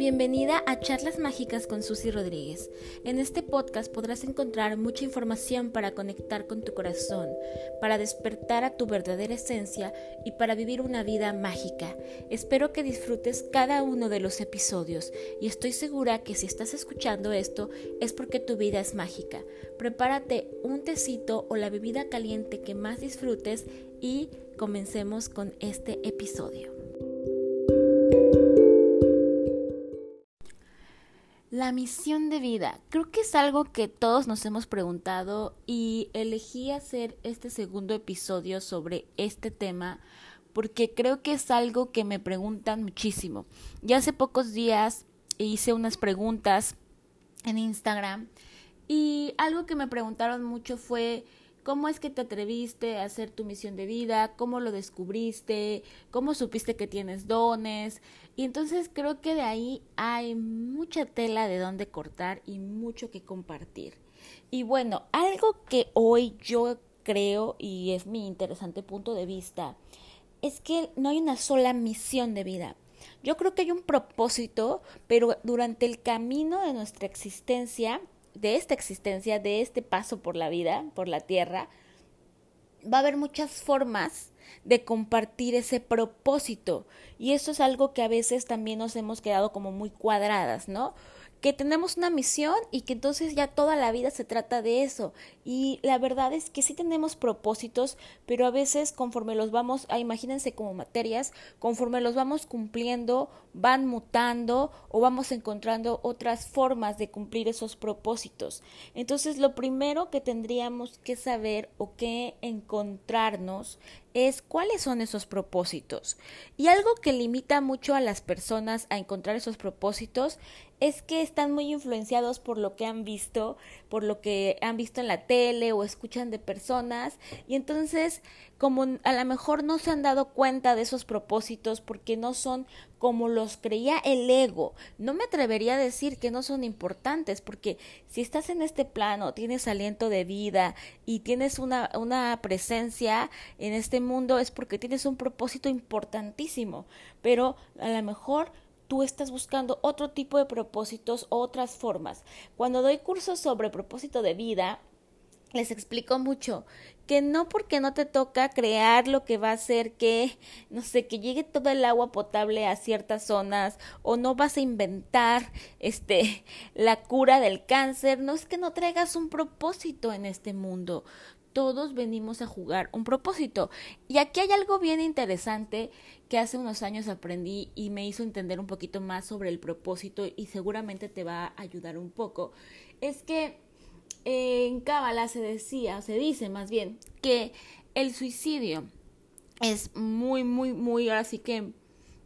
Bienvenida a Charlas Mágicas con Susy Rodríguez. En este podcast podrás encontrar mucha información para conectar con tu corazón, para despertar a tu verdadera esencia y para vivir una vida mágica. Espero que disfrutes cada uno de los episodios y estoy segura que si estás escuchando esto es porque tu vida es mágica. Prepárate un tecito o la bebida caliente que más disfrutes y comencemos con este episodio. Misión de vida. Creo que es algo que todos nos hemos preguntado y elegí hacer este segundo episodio sobre este tema porque creo que es algo que me preguntan muchísimo. Ya hace pocos días hice unas preguntas en Instagram y algo que me preguntaron mucho fue ¿Cómo es que te atreviste a hacer tu misión de vida? ¿Cómo lo descubriste? ¿Cómo supiste que tienes dones? Y entonces creo que de ahí hay mucha tela de donde cortar y mucho que compartir. Y bueno, algo que hoy yo creo y es mi interesante punto de vista es que no hay una sola misión de vida. Yo creo que hay un propósito, pero durante el camino de nuestra existencia de esta existencia, de este paso por la vida, por la tierra, va a haber muchas formas de compartir ese propósito. Y eso es algo que a veces también nos hemos quedado como muy cuadradas, ¿no? que tenemos una misión y que entonces ya toda la vida se trata de eso. Y la verdad es que sí tenemos propósitos, pero a veces conforme los vamos, a, imagínense como materias, conforme los vamos cumpliendo, van mutando o vamos encontrando otras formas de cumplir esos propósitos. Entonces lo primero que tendríamos que saber o que encontrarnos es cuáles son esos propósitos. Y algo que limita mucho a las personas a encontrar esos propósitos es que están muy influenciados por lo que han visto, por lo que han visto en la tele o escuchan de personas y entonces como a lo mejor no se han dado cuenta de esos propósitos porque no son como los creía el ego. No me atrevería a decir que no son importantes porque si estás en este plano, tienes aliento de vida y tienes una, una presencia en este mundo es porque tienes un propósito importantísimo, pero a lo mejor tú estás buscando otro tipo de propósitos, otras formas. Cuando doy cursos sobre propósito de vida, les explico mucho que no porque no te toca crear lo que va a hacer que, no sé, que llegue todo el agua potable a ciertas zonas o no vas a inventar este la cura del cáncer, no es que no traigas un propósito en este mundo todos venimos a jugar un propósito. Y aquí hay algo bien interesante que hace unos años aprendí y me hizo entender un poquito más sobre el propósito y seguramente te va a ayudar un poco. Es que en Cábala se decía, se dice más bien, que el suicidio es muy, muy, muy, así que,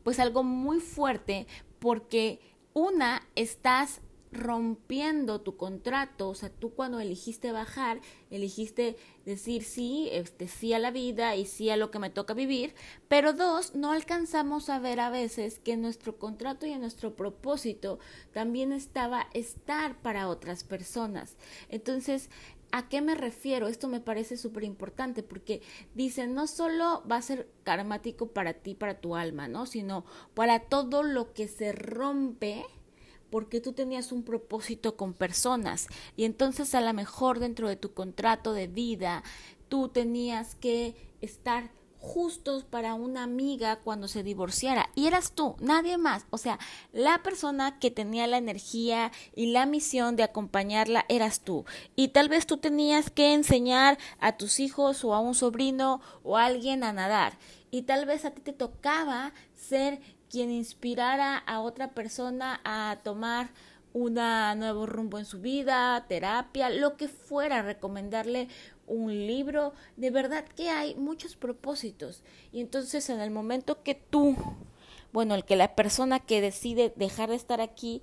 pues algo muy fuerte porque una, estás rompiendo tu contrato, o sea, tú cuando elegiste bajar, elegiste decir sí, este sí a la vida y sí a lo que me toca vivir, pero dos, no alcanzamos a ver a veces que nuestro contrato y en nuestro propósito también estaba estar para otras personas. Entonces, ¿A qué me refiero? Esto me parece súper importante porque dicen no solo va a ser karmático para ti, para tu alma, ¿no? Sino para todo lo que se rompe porque tú tenías un propósito con personas. Y entonces a lo mejor dentro de tu contrato de vida tú tenías que estar justos para una amiga cuando se divorciara. Y eras tú, nadie más, o sea, la persona que tenía la energía y la misión de acompañarla eras tú. Y tal vez tú tenías que enseñar a tus hijos o a un sobrino o a alguien a nadar. Y tal vez a ti te tocaba ser quien inspirara a otra persona a tomar un nuevo rumbo en su vida, terapia, lo que fuera, recomendarle un libro. De verdad que hay muchos propósitos. Y entonces en el momento que tú, bueno, el que la persona que decide dejar de estar aquí,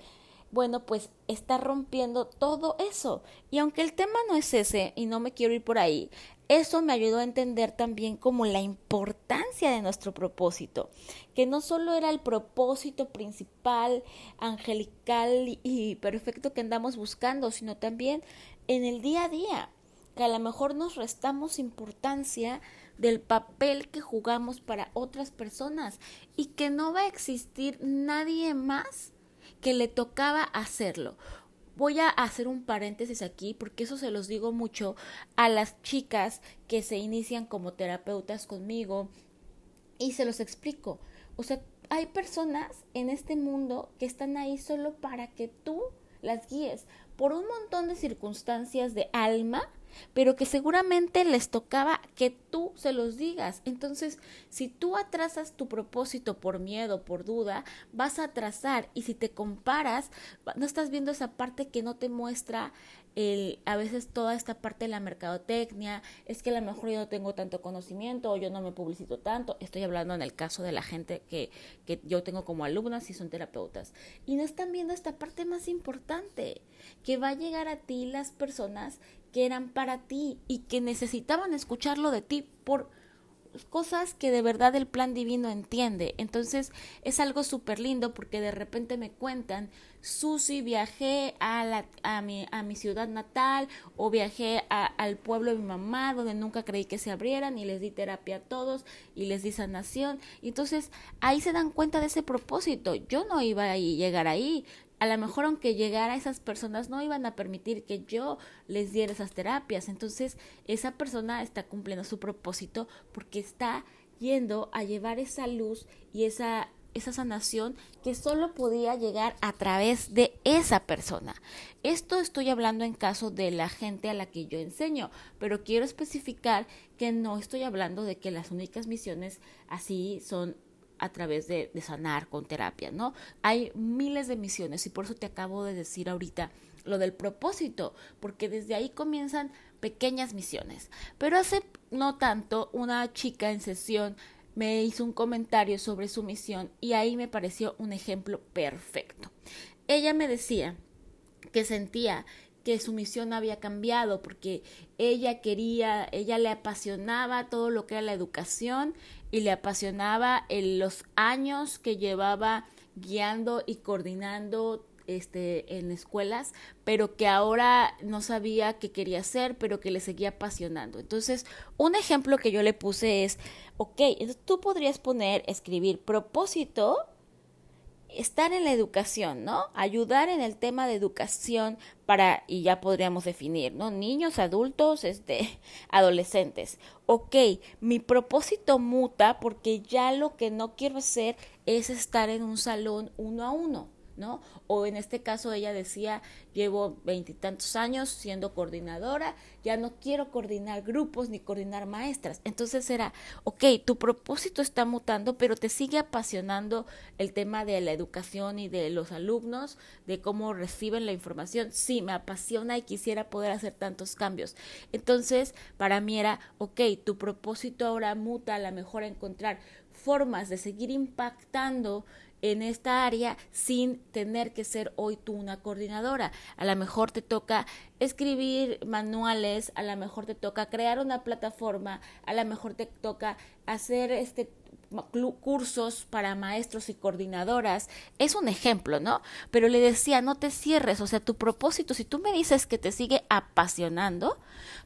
bueno, pues está rompiendo todo eso. Y aunque el tema no es ese, y no me quiero ir por ahí, eso me ayudó a entender también como la importancia de nuestro propósito, que no solo era el propósito principal, angelical y perfecto que andamos buscando, sino también en el día a día, que a lo mejor nos restamos importancia del papel que jugamos para otras personas y que no va a existir nadie más que le tocaba hacerlo. Voy a hacer un paréntesis aquí porque eso se los digo mucho a las chicas que se inician como terapeutas conmigo y se los explico. O sea, hay personas en este mundo que están ahí solo para que tú las guíes por un montón de circunstancias de alma pero que seguramente les tocaba que tú se los digas. Entonces, si tú atrasas tu propósito por miedo, por duda, vas a atrasar. Y si te comparas, no estás viendo esa parte que no te muestra el, a veces toda esta parte de la mercadotecnia, es que a lo mejor yo no tengo tanto conocimiento o yo no me publicito tanto, estoy hablando en el caso de la gente que, que yo tengo como alumnas y son terapeutas, y no están viendo esta parte más importante, que va a llegar a ti las personas que eran para ti y que necesitaban escucharlo de ti por cosas que de verdad el plan divino entiende. Entonces es algo súper lindo porque de repente me cuentan, Susi, viajé a, la, a, mi, a mi ciudad natal o viajé al pueblo de mi mamá donde nunca creí que se abrieran y les di terapia a todos y les di sanación. Y entonces ahí se dan cuenta de ese propósito. Yo no iba a llegar ahí, a lo mejor aunque llegara esas personas no iban a permitir que yo les diera esas terapias. Entonces esa persona está cumpliendo su propósito porque está yendo a llevar esa luz y esa esa sanación que solo podía llegar a través de esa persona. Esto estoy hablando en caso de la gente a la que yo enseño, pero quiero especificar que no estoy hablando de que las únicas misiones así son a través de, sanar con terapia, ¿no? Hay miles de misiones y por eso te acabo de decir ahorita lo del propósito, porque desde ahí comienzan pequeñas misiones. Pero hace no tanto, una chica en sesión me hizo un comentario sobre su misión y ahí me pareció un ejemplo perfecto. Ella me decía que sentía que su misión había cambiado porque ella quería, ella le apasionaba todo lo que era la educación y le apasionaba los años que llevaba guiando y coordinando este, en escuelas, pero que ahora no sabía qué quería hacer, pero que le seguía apasionando. Entonces, un ejemplo que yo le puse es, ok, tú podrías poner, escribir propósito estar en la educación, ¿no? Ayudar en el tema de educación para, y ya podríamos definir, ¿no? Niños, adultos, este, adolescentes. Ok, mi propósito muta porque ya lo que no quiero hacer es estar en un salón uno a uno. ¿No? O en este caso ella decía, llevo veintitantos años siendo coordinadora, ya no quiero coordinar grupos ni coordinar maestras. Entonces era, ok, tu propósito está mutando, pero te sigue apasionando el tema de la educación y de los alumnos, de cómo reciben la información. Sí, me apasiona y quisiera poder hacer tantos cambios. Entonces, para mí era, ok, tu propósito ahora muta a la mejor encontrar formas de seguir impactando en esta área sin tener que ser hoy tú una coordinadora. A lo mejor te toca escribir manuales, a lo mejor te toca crear una plataforma, a lo mejor te toca hacer este cursos para maestros y coordinadoras, es un ejemplo, ¿no? Pero le decía, no te cierres, o sea, tu propósito, si tú me dices que te sigue apasionando,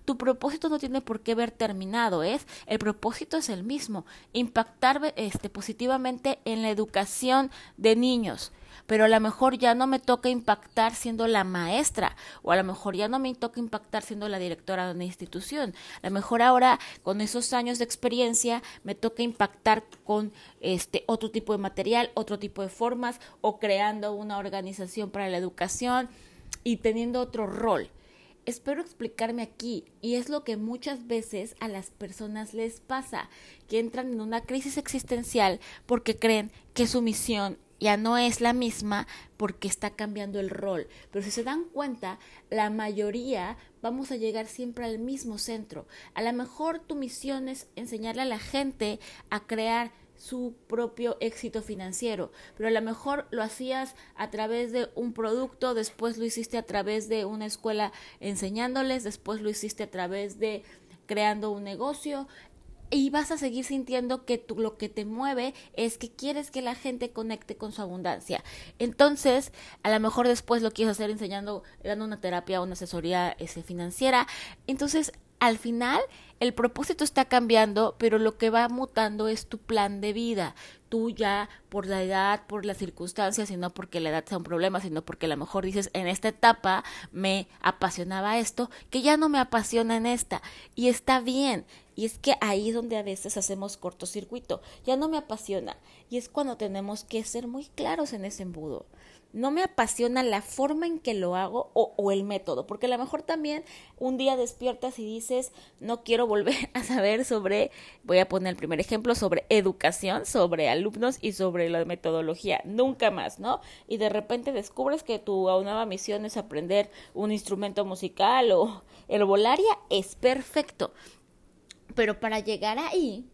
tu propósito no tiene por qué ver terminado, es, el propósito es el mismo, impactar este, positivamente en la educación de niños pero a lo mejor ya no me toca impactar siendo la maestra o a lo mejor ya no me toca impactar siendo la directora de una institución. A lo mejor ahora con esos años de experiencia me toca impactar con este otro tipo de material, otro tipo de formas o creando una organización para la educación y teniendo otro rol. Espero explicarme aquí y es lo que muchas veces a las personas les pasa, que entran en una crisis existencial porque creen que su misión ya no es la misma porque está cambiando el rol. Pero si se dan cuenta, la mayoría vamos a llegar siempre al mismo centro. A lo mejor tu misión es enseñarle a la gente a crear su propio éxito financiero, pero a lo mejor lo hacías a través de un producto, después lo hiciste a través de una escuela enseñándoles, después lo hiciste a través de creando un negocio, y vas a seguir sintiendo que tú, lo que te mueve es que quieres que la gente conecte con su abundancia. Entonces, a lo mejor después lo quieres hacer enseñando, dando una terapia o una asesoría ese, financiera. Entonces, al final el propósito está cambiando, pero lo que va mutando es tu plan de vida. Tú ya por la edad, por las circunstancias, y no porque la edad sea un problema, sino porque a lo mejor dices, en esta etapa me apasionaba esto, que ya no me apasiona en esta. Y está bien. Y es que ahí es donde a veces hacemos cortocircuito. Ya no me apasiona. Y es cuando tenemos que ser muy claros en ese embudo no me apasiona la forma en que lo hago o, el método, porque a lo mejor también un día despiertas y dices, no quiero volver a saber sobre, voy a poner el primer ejemplo, sobre educación, sobre alumnos y sobre la metodología, nunca más, ¿no? Y de repente descubres que tu nueva misión es aprender un instrumento musical o el volaria, es perfecto. Pero para llegar ahí,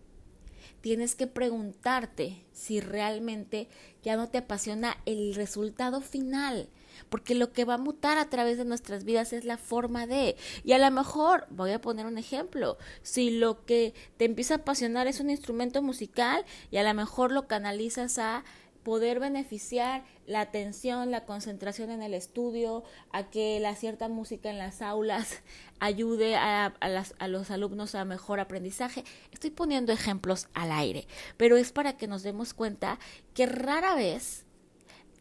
tienes que preguntarte si realmente ya no te apasiona el resultado final, porque lo que va a mutar a través de nuestras vidas es la forma de, y a lo mejor, voy a poner un ejemplo, si lo que te empieza a apasionar es un instrumento musical y a lo mejor lo canalizas a poder beneficiar la atención, la concentración en el estudio, a que la cierta música en las aulas ayude a, los alumnos a mejor aprendizaje. Estoy poniendo ejemplos al aire, pero es para que nos demos cuenta que rara vez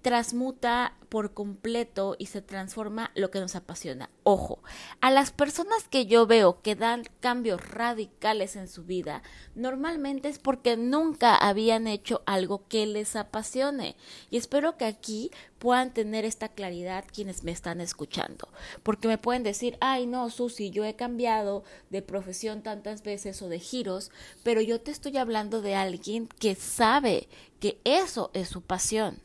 transmuta por completo y se transforma lo que nos apasiona. Ojo, a las personas que yo veo que dan cambios radicales en su vida, normalmente es porque nunca habían hecho algo que les apasione. Y espero que aquí puedan tener esta claridad quienes me están escuchando. Porque me pueden decir, ay no, Susi, yo he cambiado de profesión tantas veces o de giros, pero yo te estoy hablando de alguien que sabe que eso es su pasión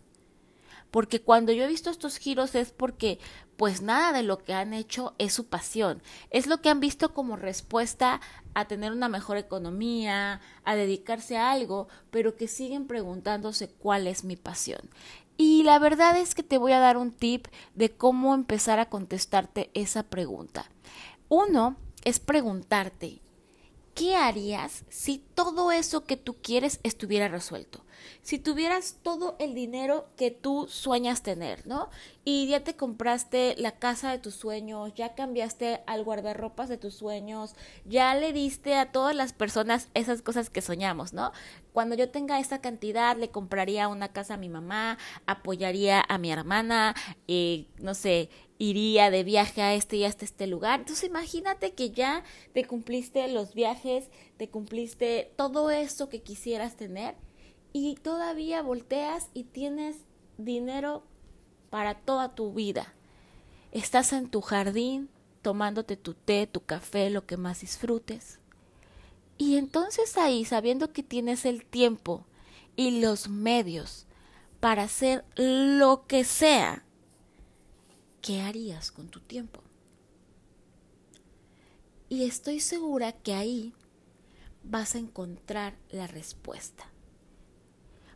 porque cuando yo he visto estos giros es porque pues nada de lo que han hecho es su pasión, es lo que han visto como respuesta a tener una mejor economía, a dedicarse a algo, pero que siguen preguntándose cuál es mi pasión. Y la verdad es que te voy a dar un tip de cómo empezar a contestarte esa pregunta. Uno es preguntarte, ¿qué harías si todo eso que tú quieres estuviera resuelto? si tuvieras todo el dinero que tú sueñas tener, ¿no? Y ya te compraste la casa de tus sueños, ya cambiaste al guardarropas de tus sueños, ya le diste a todas las personas esas cosas que soñamos, ¿no? Cuando yo tenga esa cantidad, le compraría una casa a mi mamá, apoyaría a mi hermana, eh, no sé, iría de viaje a este y hasta este lugar. Entonces imagínate que ya te cumpliste los viajes, te cumpliste todo eso que quisieras tener y todavía volteas y tienes dinero para toda tu vida. Estás en tu jardín tomándote tu té, tu café, lo que más disfrutes. Y entonces ahí, sabiendo que tienes el tiempo y los medios para hacer lo que sea, ¿qué harías con tu tiempo? Y estoy segura que ahí vas a encontrar la respuesta.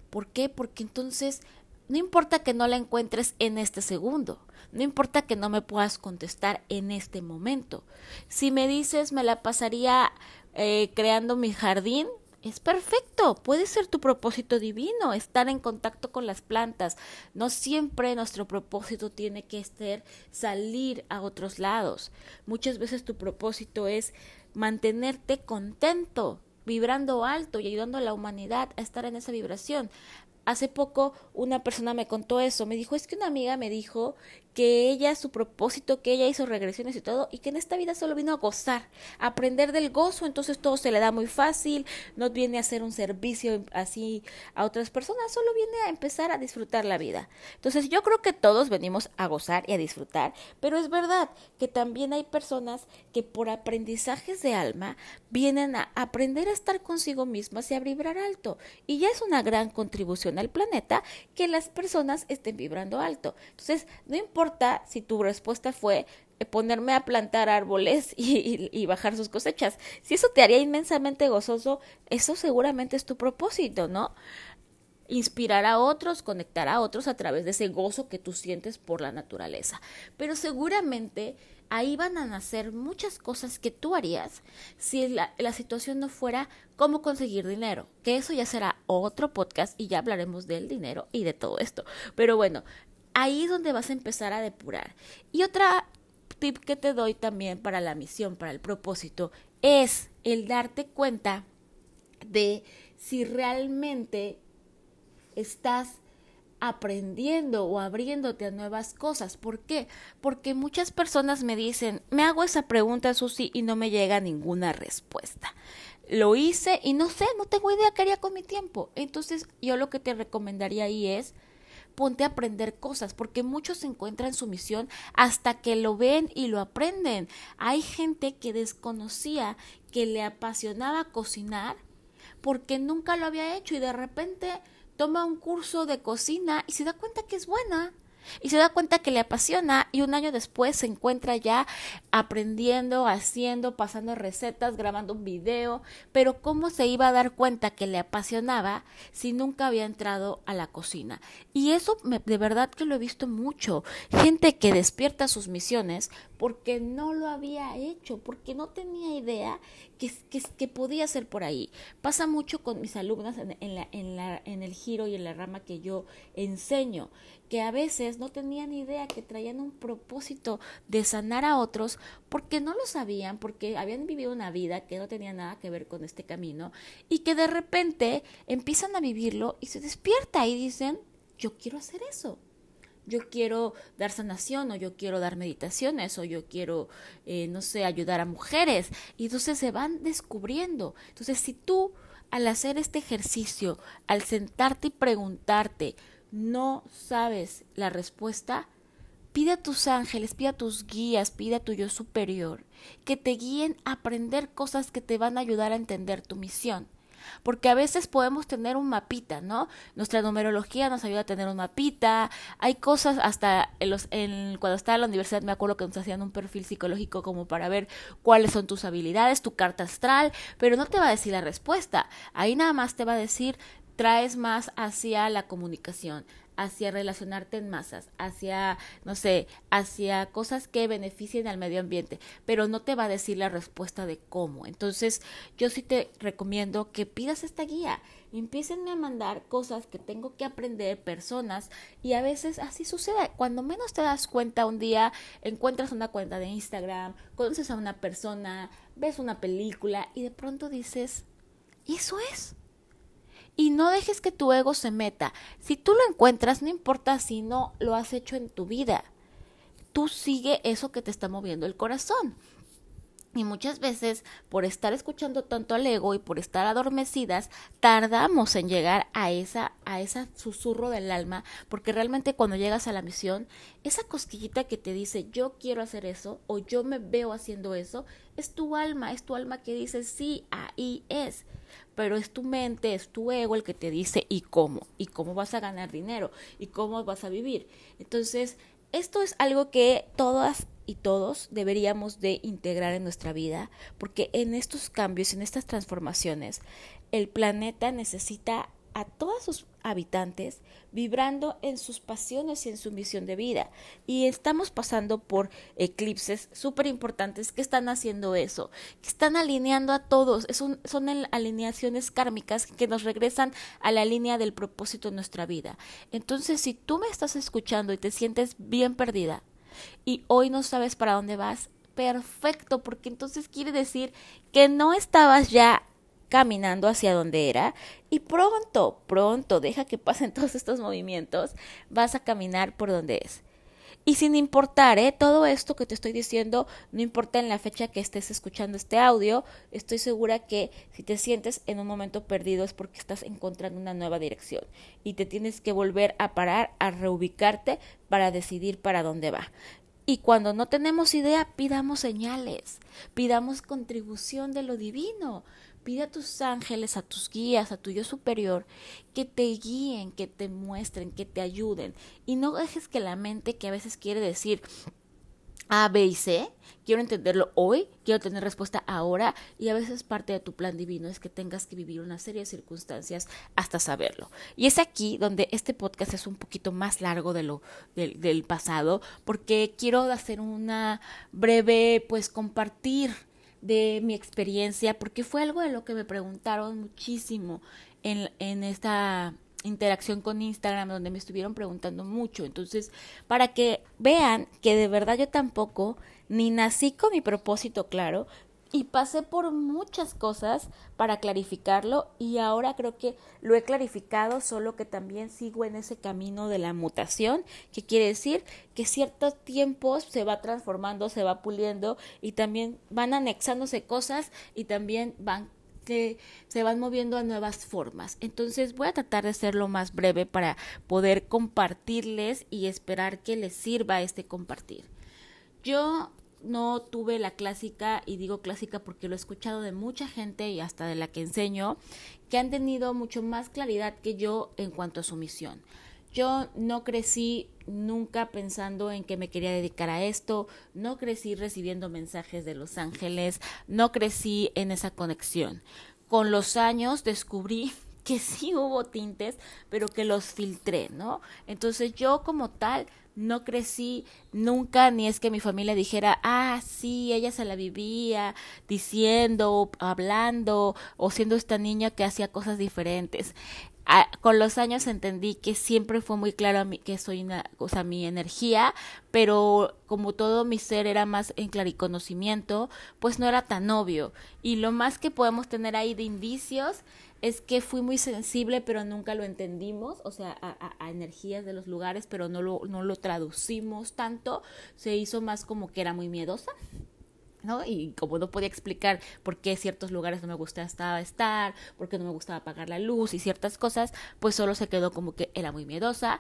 ¿Por qué? Porque entonces no importa que no la encuentres en este segundo, no importa que no me puedas contestar en este momento. Si me dices me la pasaría eh, creando mi jardín, es perfecto, puede ser tu propósito divino, estar en contacto con las plantas. No siempre nuestro propósito tiene que ser salir a otros lados. Muchas veces tu propósito es mantenerte contento, vibrando alto y ayudando a la humanidad a estar en esa vibración. Hace poco una persona me contó eso, me dijo, es que una amiga me dijo que ella, su propósito, que ella hizo regresiones y todo, y que en esta vida solo vino a gozar, aprender del gozo, entonces todo se le da muy fácil, no viene a hacer un servicio así a otras personas, solo viene a empezar a disfrutar la vida. Entonces yo creo que todos venimos a gozar y a disfrutar, pero es verdad que también hay personas que por aprendizajes de alma vienen a aprender a estar consigo mismas y a vibrar alto, y ya es una gran contribución al planeta que las personas estén vibrando alto. Entonces, no importa si tu respuesta fue eh, ponerme a plantar árboles y, bajar sus cosechas. Si eso te haría inmensamente gozoso, eso seguramente es tu propósito, ¿no? Inspirar a otros, conectar a otros a través de ese gozo que tú sientes por la naturaleza. Pero seguramente ahí van a nacer muchas cosas que tú harías si la, situación no fuera cómo conseguir dinero, que eso ya será otro podcast y ya hablaremos del dinero y de todo esto. Pero bueno, ahí es donde vas a empezar a depurar. Y otra tip que te doy también para la misión, para el propósito, es el darte cuenta de si realmente estás aprendiendo o abriéndote a nuevas cosas. ¿Por qué? Porque muchas personas me dicen, me hago esa pregunta, Susi, y no me llega ninguna respuesta. Lo hice y no sé, no tengo idea qué haría con mi tiempo. Entonces, yo lo que te recomendaría ahí es ponte a aprender cosas, porque muchos encuentran su misión hasta que lo ven y lo aprenden. Hay gente que desconocía que le apasionaba cocinar porque nunca lo había hecho y de repente toma un curso de cocina y se da cuenta que es buena y se da cuenta que le apasiona y un año después se encuentra ya aprendiendo, haciendo, pasando recetas, grabando un video, pero ¿cómo se iba a dar cuenta que le apasionaba si nunca había entrado a la cocina? Y eso de verdad que lo he visto mucho, gente que despierta sus misiones porque no lo había hecho, porque no tenía idea que, que, podía ser por ahí. Pasa mucho con mis alumnas en, la, en, la, en el giro y en la rama que yo enseño que a veces no tenían idea que traían un propósito de sanar a otros porque no lo sabían, porque habían vivido una vida que no tenía nada que ver con este camino y que de repente empiezan a vivirlo y se despierta y dicen, yo quiero hacer eso. Yo quiero dar sanación o yo quiero dar meditaciones o yo quiero, eh, no sé, ayudar a mujeres. Y entonces se van descubriendo. Entonces, si tú al hacer este ejercicio, al sentarte y preguntarte, no sabes la respuesta, pide a tus ángeles, pide a tus guías, pide a tu yo superior que te guíen a aprender cosas que te van a ayudar a entender tu misión. Porque a veces podemos tener un mapita, ¿no? Nuestra numerología nos ayuda a tener un mapita. Hay cosas hasta en los, en, cuando estaba en la universidad me acuerdo que nos hacían un perfil psicológico como para ver cuáles son tus habilidades, tu carta astral, pero no te va a decir la respuesta. Ahí nada más te va a decir traes más hacia la comunicación, hacia relacionarte en masas, hacia, no sé, hacia cosas que beneficien al medio ambiente, pero no te va a decir la respuesta de cómo. Entonces, yo sí te recomiendo que pidas esta guía. Empiecen a mandar cosas que tengo que aprender, personas, y a veces así sucede. Cuando menos te das cuenta, un día encuentras una cuenta de Instagram, conoces a una persona, ves una película y de pronto dices, ¿y eso es? Y no dejes que tu ego se meta. Si tú lo encuentras, no importa si no lo has hecho en tu vida. Tú sigue eso que te está moviendo el corazón. Y muchas veces, por estar escuchando tanto al ego y por estar adormecidas, tardamos en llegar a esa, a ese susurro del alma, porque realmente cuando llegas a la misión, esa cosquillita que te dice yo quiero hacer eso o yo me veo haciendo eso, es tu alma, es tu alma que dice sí, ahí es pero es tu mente, es tu ego el que te dice y cómo, y cómo vas a ganar dinero, y cómo vas a vivir. Entonces, esto es algo que todas y todos deberíamos de integrar en nuestra vida, porque en estos cambios, en estas transformaciones, el planeta necesita a todos sus habitantes vibrando en sus pasiones y en su misión de vida. Y estamos pasando por eclipses súper importantes que están haciendo eso, que están alineando a todos. son alineaciones kármicas que nos regresan a la línea del propósito de nuestra vida. Entonces, si tú me estás escuchando y te sientes bien perdida y hoy no sabes para dónde vas, perfecto, porque entonces quiere decir que no estabas ya caminando hacia donde era y pronto, pronto, deja que pasen todos estos movimientos, vas a caminar por donde es. Y sin importar, ¿eh? todo esto que te estoy diciendo, no importa en la fecha que estés escuchando este audio, estoy segura que si te sientes en un momento perdido es porque estás encontrando una nueva dirección y te tienes que volver a parar, a reubicarte para decidir para dónde va. Y cuando no tenemos idea, pidamos señales, pidamos contribución de lo divino. Pide a tus ángeles, a tus guías, a tu yo superior, que te guíen, que te muestren, que te ayuden. Y no dejes que la mente, que a veces quiere decir A, B y C, quiero entenderlo hoy, quiero tener respuesta ahora, y a veces parte de tu plan divino es que tengas que vivir una serie de circunstancias hasta saberlo. Y es aquí donde este podcast es un poquito más largo de lo del, del pasado, porque quiero hacer una breve, pues compartir de mi experiencia, porque fue algo de lo que me preguntaron muchísimo en, en esta interacción con Instagram donde me estuvieron preguntando mucho. Entonces, para que vean que de verdad yo tampoco ni nací con mi propósito claro, y pasé por muchas cosas para clarificarlo y ahora creo que lo he clarificado, solo que también sigo en ese camino de la mutación, que quiere decir que ciertos tiempos se va transformando, se va puliendo y también van anexándose cosas y también van que se van moviendo a nuevas formas. Entonces voy a tratar de ser lo más breve para poder compartirles y esperar que les sirva este compartir. Yo no tuve la clásica, y digo clásica porque lo he escuchado de mucha gente y hasta de la que enseño, que han tenido mucho más claridad que yo en cuanto a su misión. Yo no crecí nunca pensando en que me quería dedicar a esto, no crecí recibiendo mensajes de los ángeles, no crecí en esa conexión. Con los años descubrí que sí hubo tintes, pero que los filtré, ¿no? Entonces yo como tal no crecí nunca, ni es que mi familia dijera, ah, sí, ella se la vivía diciendo, hablando, o siendo esta niña que hacía cosas diferentes. con los años entendí que siempre fue muy claro a mí que soy una, o sea, mi energía, pero como todo mi ser era más en clariconocimiento, pues no era tan obvio. Y lo más que podemos tener ahí de indicios es que fui muy sensible, pero nunca lo entendimos, o sea, a, energías de los lugares, pero no lo, no lo traducimos tanto, se hizo más como que era muy miedosa. ¿no? Y como no podía explicar por qué ciertos lugares no me gustaba estar, por qué no me gustaba apagar la luz y ciertas cosas, pues solo se quedó como que era muy miedosa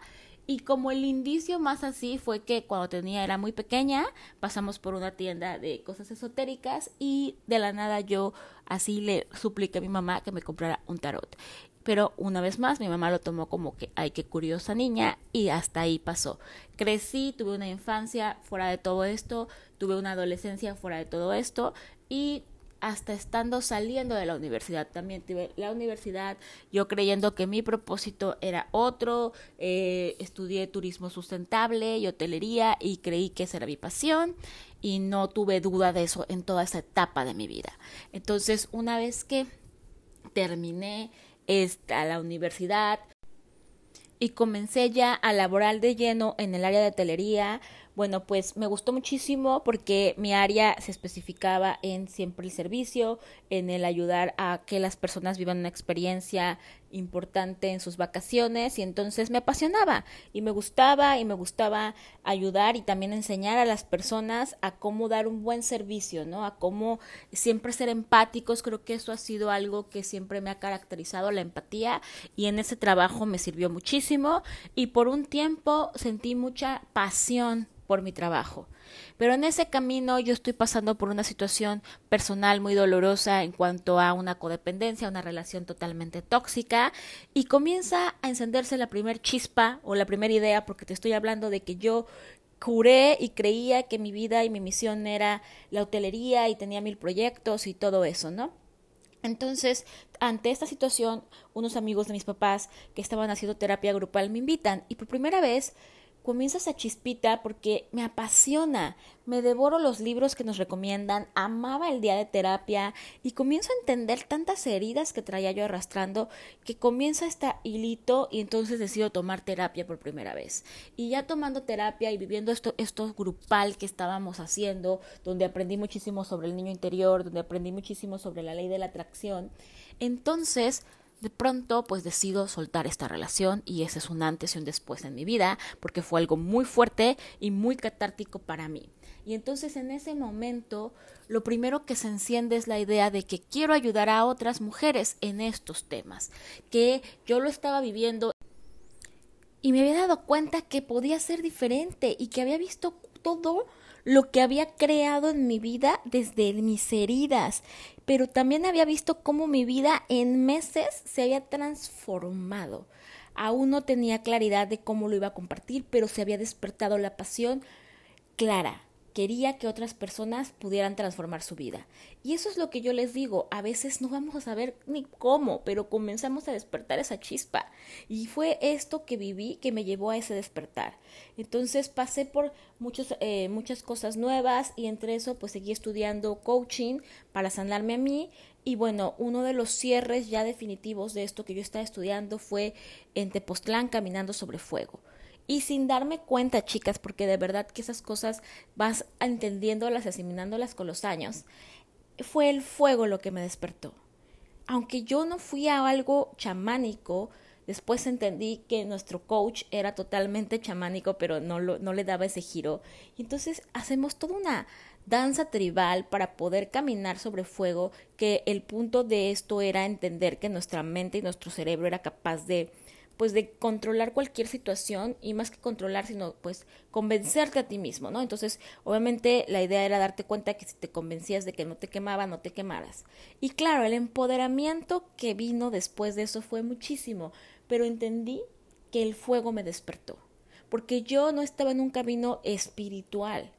y como el indicio más así fue que cuando tenía era muy pequeña, pasamos por una tienda de cosas esotéricas y de la nada yo así le supliqué a mi mamá que me comprara un tarot. Pero una vez más mi mamá lo tomó como que ay qué curiosa niña y hasta ahí pasó. Crecí, tuve una infancia fuera de todo esto, tuve una adolescencia fuera de todo esto y hasta estando saliendo de la universidad. También tuve la universidad, yo creyendo que mi propósito era otro, eh, estudié turismo sustentable y hotelería y creí que esa era mi pasión y no tuve duda de eso en toda esa etapa de mi vida. Entonces, una vez que terminé esta, la universidad y comencé ya a laborar de lleno en el área de hotelería, bueno, pues me gustó muchísimo porque mi área se especificaba en siempre el servicio, en el ayudar a que las personas vivan una experiencia importante en sus vacaciones y entonces me apasionaba y me gustaba y me gustaba ayudar y también enseñar a las personas a cómo dar un buen servicio, ¿no? A cómo siempre ser empáticos, creo que eso ha sido algo que siempre me ha caracterizado la empatía y en ese trabajo me sirvió muchísimo y por un tiempo sentí mucha pasión por mi trabajo. Pero en ese camino yo estoy pasando por una situación personal muy dolorosa en cuanto a una codependencia, una relación totalmente tóxica y comienza a encenderse la primer chispa o la primera idea porque te estoy hablando de que yo juré y creía que mi vida y mi misión era la hotelería y tenía mil proyectos y todo eso, ¿no? Entonces, ante esta situación, unos amigos de mis papás que estaban haciendo terapia grupal me invitan y por primera vez comienza esa chispita porque me apasiona, me devoro los libros que nos recomiendan, amaba el día de terapia y comienzo a entender tantas heridas que traía yo arrastrando que comienza este hilito y entonces decido tomar terapia por primera vez. Y ya tomando terapia y viviendo esto, esto grupal que estábamos haciendo, donde aprendí muchísimo sobre el niño interior, donde aprendí muchísimo sobre la ley de la atracción, entonces de pronto pues decido soltar esta relación y ese es un antes y un después en mi vida porque fue algo muy fuerte y muy catártico para mí. Y entonces en ese momento lo primero que se enciende es la idea de que quiero ayudar a otras mujeres en estos temas, que yo lo estaba viviendo y me había dado cuenta que podía ser diferente y que había visto todo lo que había creado en mi vida desde mis heridas, pero también había visto cómo mi vida en meses se había transformado. Aún no tenía claridad de cómo lo iba a compartir, pero se había despertado la pasión clara quería que otras personas pudieran transformar su vida. Y eso es lo que yo les digo, a veces no vamos a saber ni cómo, pero comenzamos a despertar esa chispa. Y fue esto que viví que me llevó a ese despertar. Entonces pasé por muchos, eh, muchas cosas nuevas y entre eso pues seguí estudiando coaching para sanarme a mí Y bueno, uno de los cierres ya definitivos de esto que yo estaba estudiando fue en Tepoztlán caminando sobre fuego. Y sin darme cuenta, chicas, porque de verdad que esas cosas vas entendiéndolas, asimilándolas con los años, fue el fuego lo que me despertó. Aunque yo no fui a algo chamánico, después entendí que nuestro coach era totalmente chamánico, pero no, no le daba ese giro. Entonces hacemos toda una danza tribal para poder caminar sobre fuego, que el punto de esto era entender que nuestra mente y nuestro cerebro era capaz de pues de controlar cualquier situación y más que controlar, sino pues convencerte a ti mismo, ¿no? Entonces, obviamente la idea era darte cuenta que si te convencías de que no te quemaba, no te quemaras. Y claro, el empoderamiento que vino después de eso fue muchísimo, pero entendí que el fuego me despertó, porque yo no estaba en un camino espiritual,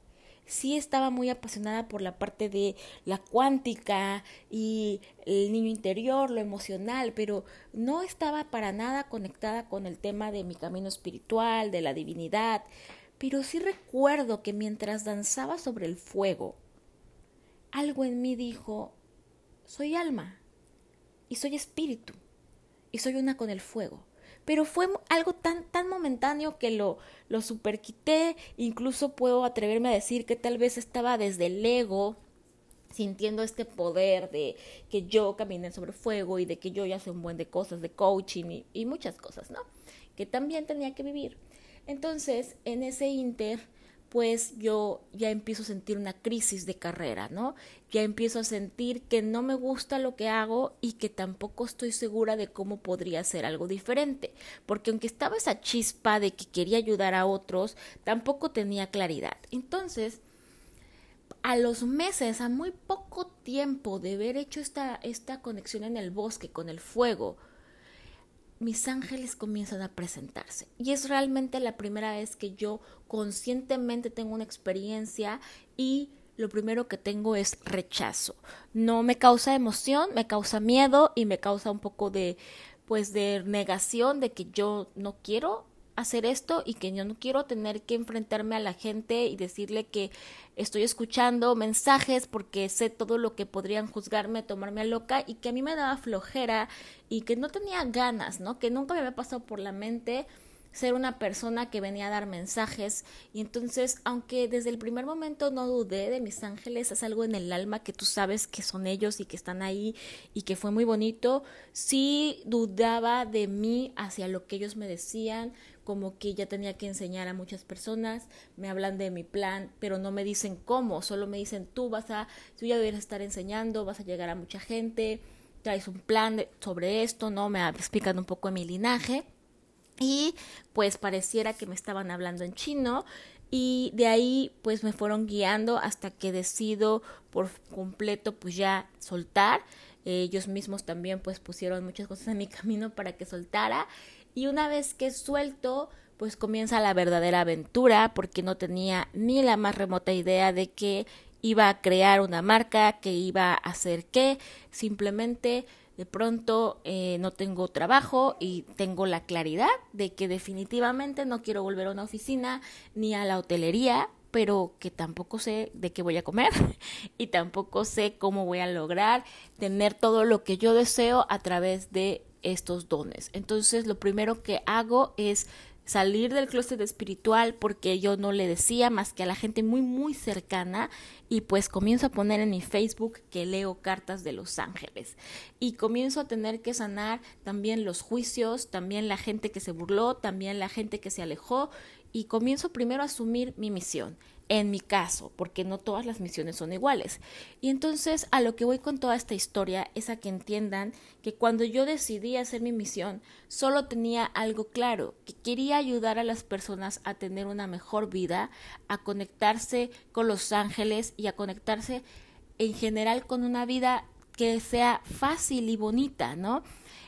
sí estaba muy apasionada por la parte de la cuántica y el niño interior, lo emocional, pero no estaba para nada conectada con el tema de mi camino espiritual, de la divinidad. Pero sí recuerdo que mientras danzaba sobre el fuego, algo en mí dijo, soy alma y soy espíritu y soy una con el fuego pero fue algo tan, tan momentáneo que lo, lo superquité, incluso puedo atreverme a decir que tal vez estaba desde el ego, sintiendo este poder de que yo caminé sobre fuego y de que yo ya sé un buen de cosas de coaching y, y muchas cosas, ¿no? Que también tenía que vivir. Entonces, en ese inter, pues yo ya empiezo a sentir una crisis de carrera, ¿no? Ya empiezo a sentir que no me gusta lo que hago y que tampoco estoy segura de cómo podría ser algo diferente, porque aunque estaba esa chispa de que quería ayudar a otros, tampoco tenía claridad. Entonces, a los meses, a muy poco tiempo de haber hecho esta, esta conexión en el bosque con el fuego, mis ángeles comienzan a presentarse. Y es realmente la primera vez que yo conscientemente tengo una experiencia y lo primero que tengo es rechazo. No me causa emoción, me causa miedo y me causa un poco de pues de negación de que yo no quiero hacer esto y que yo no quiero tener que enfrentarme a la gente y decirle que estoy escuchando mensajes porque sé todo lo que podrían juzgarme, tomarme a loca y que a mí me daba flojera y que no tenía ganas, ¿no? Que nunca me había pasado por la mente ser una persona que venía a dar mensajes y entonces aunque desde el primer momento no dudé de mis ángeles es algo en el alma que tú sabes que son ellos y que están ahí y que fue muy bonito sí dudaba de mí hacia lo que ellos me decían como que ya tenía que enseñar a muchas personas, me hablan de mi plan, pero no me dicen cómo, solo me dicen tú vas a, tú ya deberías estar enseñando, vas a llegar a mucha gente, traes un plan sobre esto, ¿no? Me explican un poco de mi linaje. Y pues pareciera que me estaban hablando en chino y de ahí pues me fueron guiando hasta que decido por completo pues ya soltar. Ellos mismos también pues pusieron muchas cosas en mi camino para que soltara y una vez que suelto, pues comienza la verdadera aventura porque no tenía ni la más remota idea de que iba a crear una marca, que iba a hacer qué, simplemente de pronto eh, no tengo trabajo y tengo la claridad de que definitivamente no quiero volver a una oficina ni a la hotelería, pero que tampoco sé de qué voy a comer y tampoco sé cómo voy a lograr tener todo lo que yo deseo a través de estos dones. Entonces, lo primero que hago es salir del closet espiritual porque yo no le decía más que a la gente muy muy cercana y pues comienzo a poner en mi Facebook que leo cartas de los ángeles y comienzo a tener que sanar también los juicios, también la gente que se burló, también la gente que se alejó y comienzo primero a asumir mi misión en mi caso, porque no todas las misiones son iguales. Y entonces a lo que voy con toda esta historia es a que entiendan que cuando yo decidí hacer mi misión, solo tenía algo claro, que quería ayudar a las personas a tener una mejor vida, a conectarse con los ángeles y a conectarse en general con una vida que sea fácil y bonita, ¿no?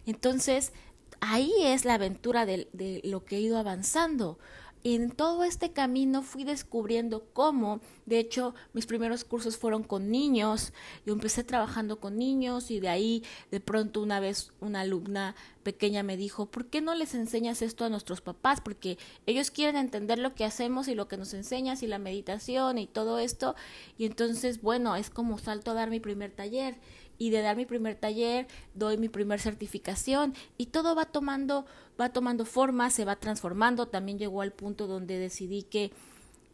Entonces, ahí es la aventura de, de lo que he ido avanzando en todo este camino fui descubriendo cómo, de hecho, mis primeros cursos fueron con niños, yo empecé trabajando con niños y de ahí de pronto una vez una alumna pequeña me dijo, ¿por qué no les enseñas esto a nuestros papás? Porque ellos quieren entender lo que hacemos y lo que nos enseñas y la meditación y todo esto. Y entonces, bueno, es como salto a dar mi primer taller y de dar mi primer taller doy mi primer certificación y todo va tomando va tomando forma, se va transformando. También llegó al punto donde decidí que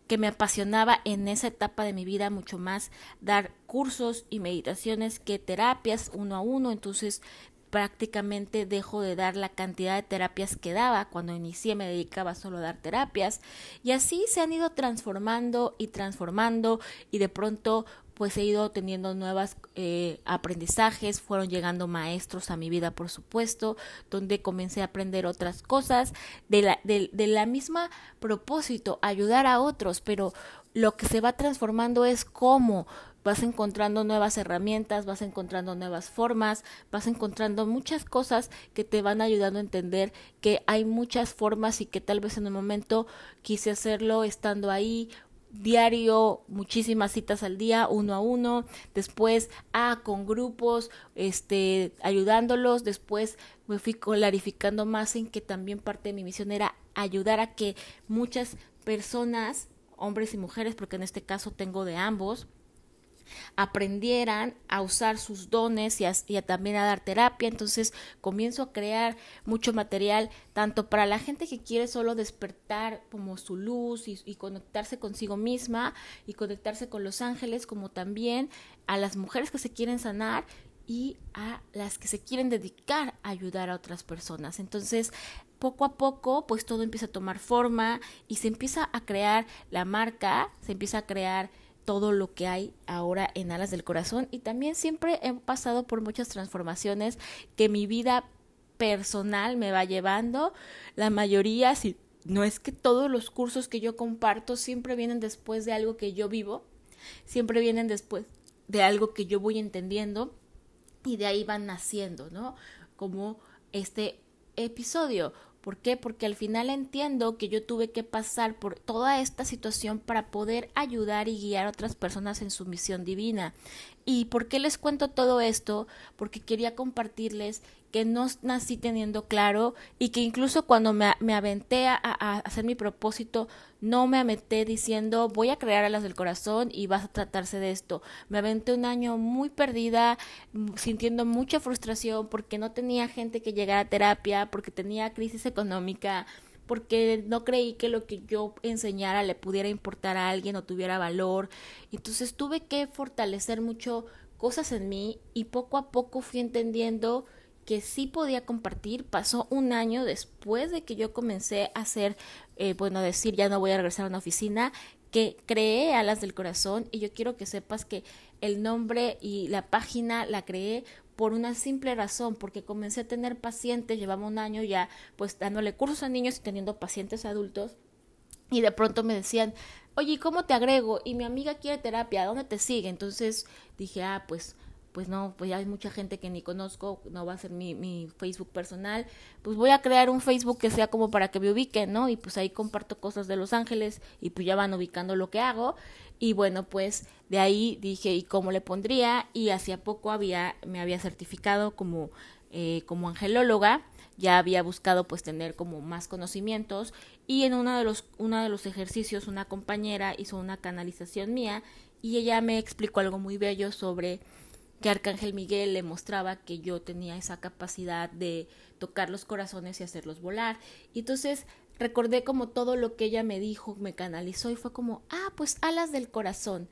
que me apasionaba en esa etapa de mi vida mucho más dar cursos y meditaciones que terapias uno a uno. Entonces prácticamente dejo de dar la cantidad de terapias que daba. Cuando inicié me dedicaba solo a dar terapias y así se han ido transformando y transformando y de pronto pues he ido teniendo nuevos eh, aprendizajes, fueron llegando maestros a mi vida, por supuesto, donde comencé a aprender otras cosas de la, de la misma propósito, ayudar a otros, pero lo que se va transformando es cómo vas encontrando nuevas herramientas, vas encontrando nuevas formas, vas encontrando muchas cosas que te van ayudando a entender que hay muchas formas y que tal vez en un momento quise hacerlo estando ahí diario, muchísimas citas al día, uno a uno, después ah, con grupos, este, ayudándolos, después me fui clarificando más en que también parte de mi misión era ayudar a que muchas personas, hombres y mujeres, porque en este caso tengo de ambos, aprendieran a usar sus dones y, a, también a dar terapia. Entonces comienzo a crear mucho material, tanto para la gente que quiere solo despertar como su luz y, y conectarse consigo misma y conectarse con los ángeles, como también a las mujeres que se quieren sanar y a las que se quieren dedicar a ayudar a otras personas. Entonces, poco a poco, pues todo empieza a tomar forma y se empieza a crear la marca, se empieza a crear todo lo que hay ahora en Alas del Corazón y también siempre he pasado por muchas transformaciones que mi vida personal me va llevando. La mayoría, si no es que todos los cursos que yo comparto siempre vienen después de algo que yo vivo, siempre vienen después de algo que yo voy entendiendo y de ahí van naciendo, ¿no? Como este episodio. ¿Por qué? Porque al final entiendo que yo tuve que pasar por toda esta situación para poder ayudar y guiar a otras personas en su misión divina. ¿Y por qué les cuento todo esto? Porque quería compartirles que no nací teniendo claro y que incluso cuando me, me aventé a, a, hacer mi propósito, no me aventé diciendo voy a crear alas del corazón y vas a tratarse de esto. Me aventé un año muy perdida, sintiendo mucha frustración porque no tenía gente que llegara a terapia, porque tenía crisis económica, porque no creí que lo que yo enseñara le pudiera importar a alguien o tuviera valor. Entonces tuve que fortalecer mucho cosas en mí y poco a poco fui entendiendo que sí podía compartir. Pasó un año después de que yo comencé a hacer, eh, bueno, decir ya no voy a regresar a una oficina, que creé Alas del Corazón y yo quiero que sepas que el nombre y la página la creé por una simple razón, porque comencé a tener pacientes, llevaba un año ya pues dándole cursos a niños y teniendo pacientes adultos y de pronto me decían, oye, ¿cómo te agrego? Y mi amiga quiere terapia, ¿dónde te sigue? Entonces dije, ah, pues pues no, pues ya hay mucha gente que ni conozco, no va a ser mi, mi Facebook personal, pues voy a crear un Facebook que sea como para que me ubiquen, ¿no? Y pues ahí comparto cosas de Los Ángeles y pues ya van ubicando lo que hago. Y bueno, pues de ahí dije, ¿y cómo le pondría? Y hacía poco había, me había certificado como, eh, como angelóloga, ya había buscado pues tener como más conocimientos y en uno de los, uno de los ejercicios una compañera hizo una canalización mía y ella me explicó algo muy bello sobre que Arcángel Miguel le mostraba que yo tenía esa capacidad de tocar los corazones y hacerlos volar. Y entonces recordé como todo lo que ella me dijo, me canalizó y fue como, ah, pues alas del corazón.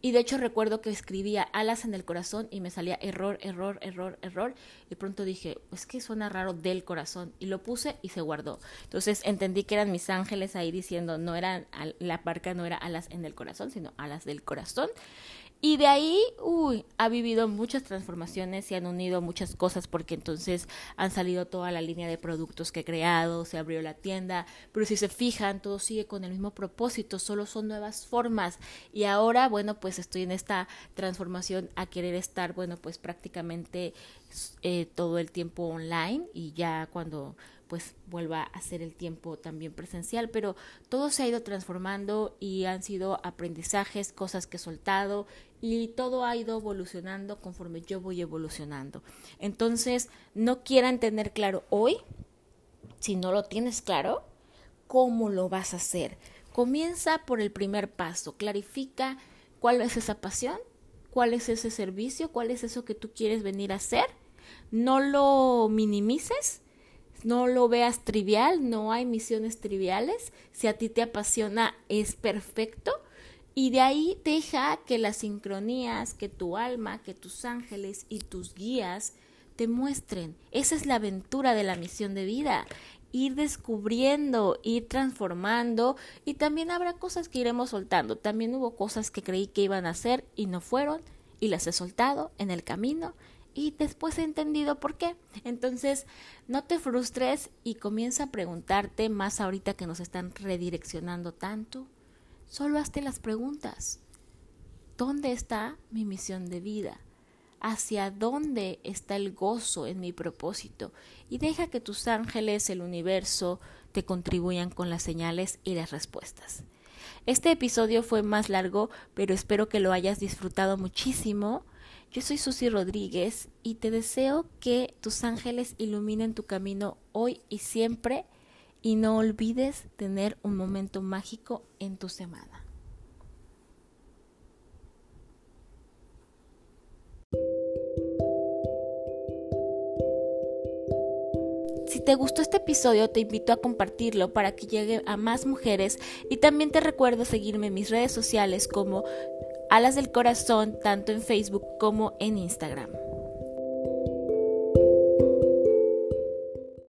Y de hecho recuerdo que escribía alas en el corazón y me salía error, error, error, error. Y pronto dije, es que suena raro del corazón. Y lo puse y se guardó. Entonces entendí que eran mis ángeles ahí diciendo, no eran, la parca no era alas en el corazón, sino alas del corazón. Y de ahí, uy, ha vivido muchas transformaciones, se han unido muchas cosas porque entonces han salido toda la línea de productos que he creado, se abrió la tienda, pero si se fijan, todo sigue con el mismo propósito, solo son nuevas formas. Y ahora, bueno, pues estoy en esta transformación a querer estar, bueno, pues prácticamente eh, todo el tiempo online y ya cuando pues vuelva a ser el tiempo también presencial, pero todo se ha ido transformando y han sido aprendizajes, cosas que he soltado y todo ha ido evolucionando conforme yo voy evolucionando. Entonces, no quieran tener claro hoy, si no lo tienes claro, cómo lo vas a hacer. Comienza por el primer paso, clarifica cuál es esa pasión cuál es ese servicio, cuál es eso que tú quieres venir a hacer. No lo minimices, no lo veas trivial, no hay misiones triviales. Si a ti te apasiona, es perfecto. Y de ahí deja que las sincronías, que tu alma, que tus ángeles y tus guías te muestren. Esa es la aventura de la misión de vida. Ir descubriendo, ir transformando y también habrá cosas que iremos soltando. También hubo cosas que creí que iban a hacer y no fueron y las he soltado en el camino y después he entendido por qué. Entonces, no te frustres y comienza a preguntarte más ahorita que nos están redireccionando tanto. Solo hazte las preguntas. ¿Dónde está mi misión de vida? ¿Hacia dónde está el gozo en mi propósito? Y deja que tus ángeles, el universo, te contribuyan con las señales y las respuestas. Este episodio fue más largo, pero espero que lo hayas disfrutado muchísimo. Yo soy Susy Rodríguez y te deseo que tus ángeles iluminen tu camino hoy y siempre y no olvides tener un momento mágico en tu semana. Si te gustó este episodio, te invito a compartirlo para que llegue a más mujeres y también te recuerdo seguirme en mis redes sociales como Alas del Corazón, tanto en Facebook como en Instagram.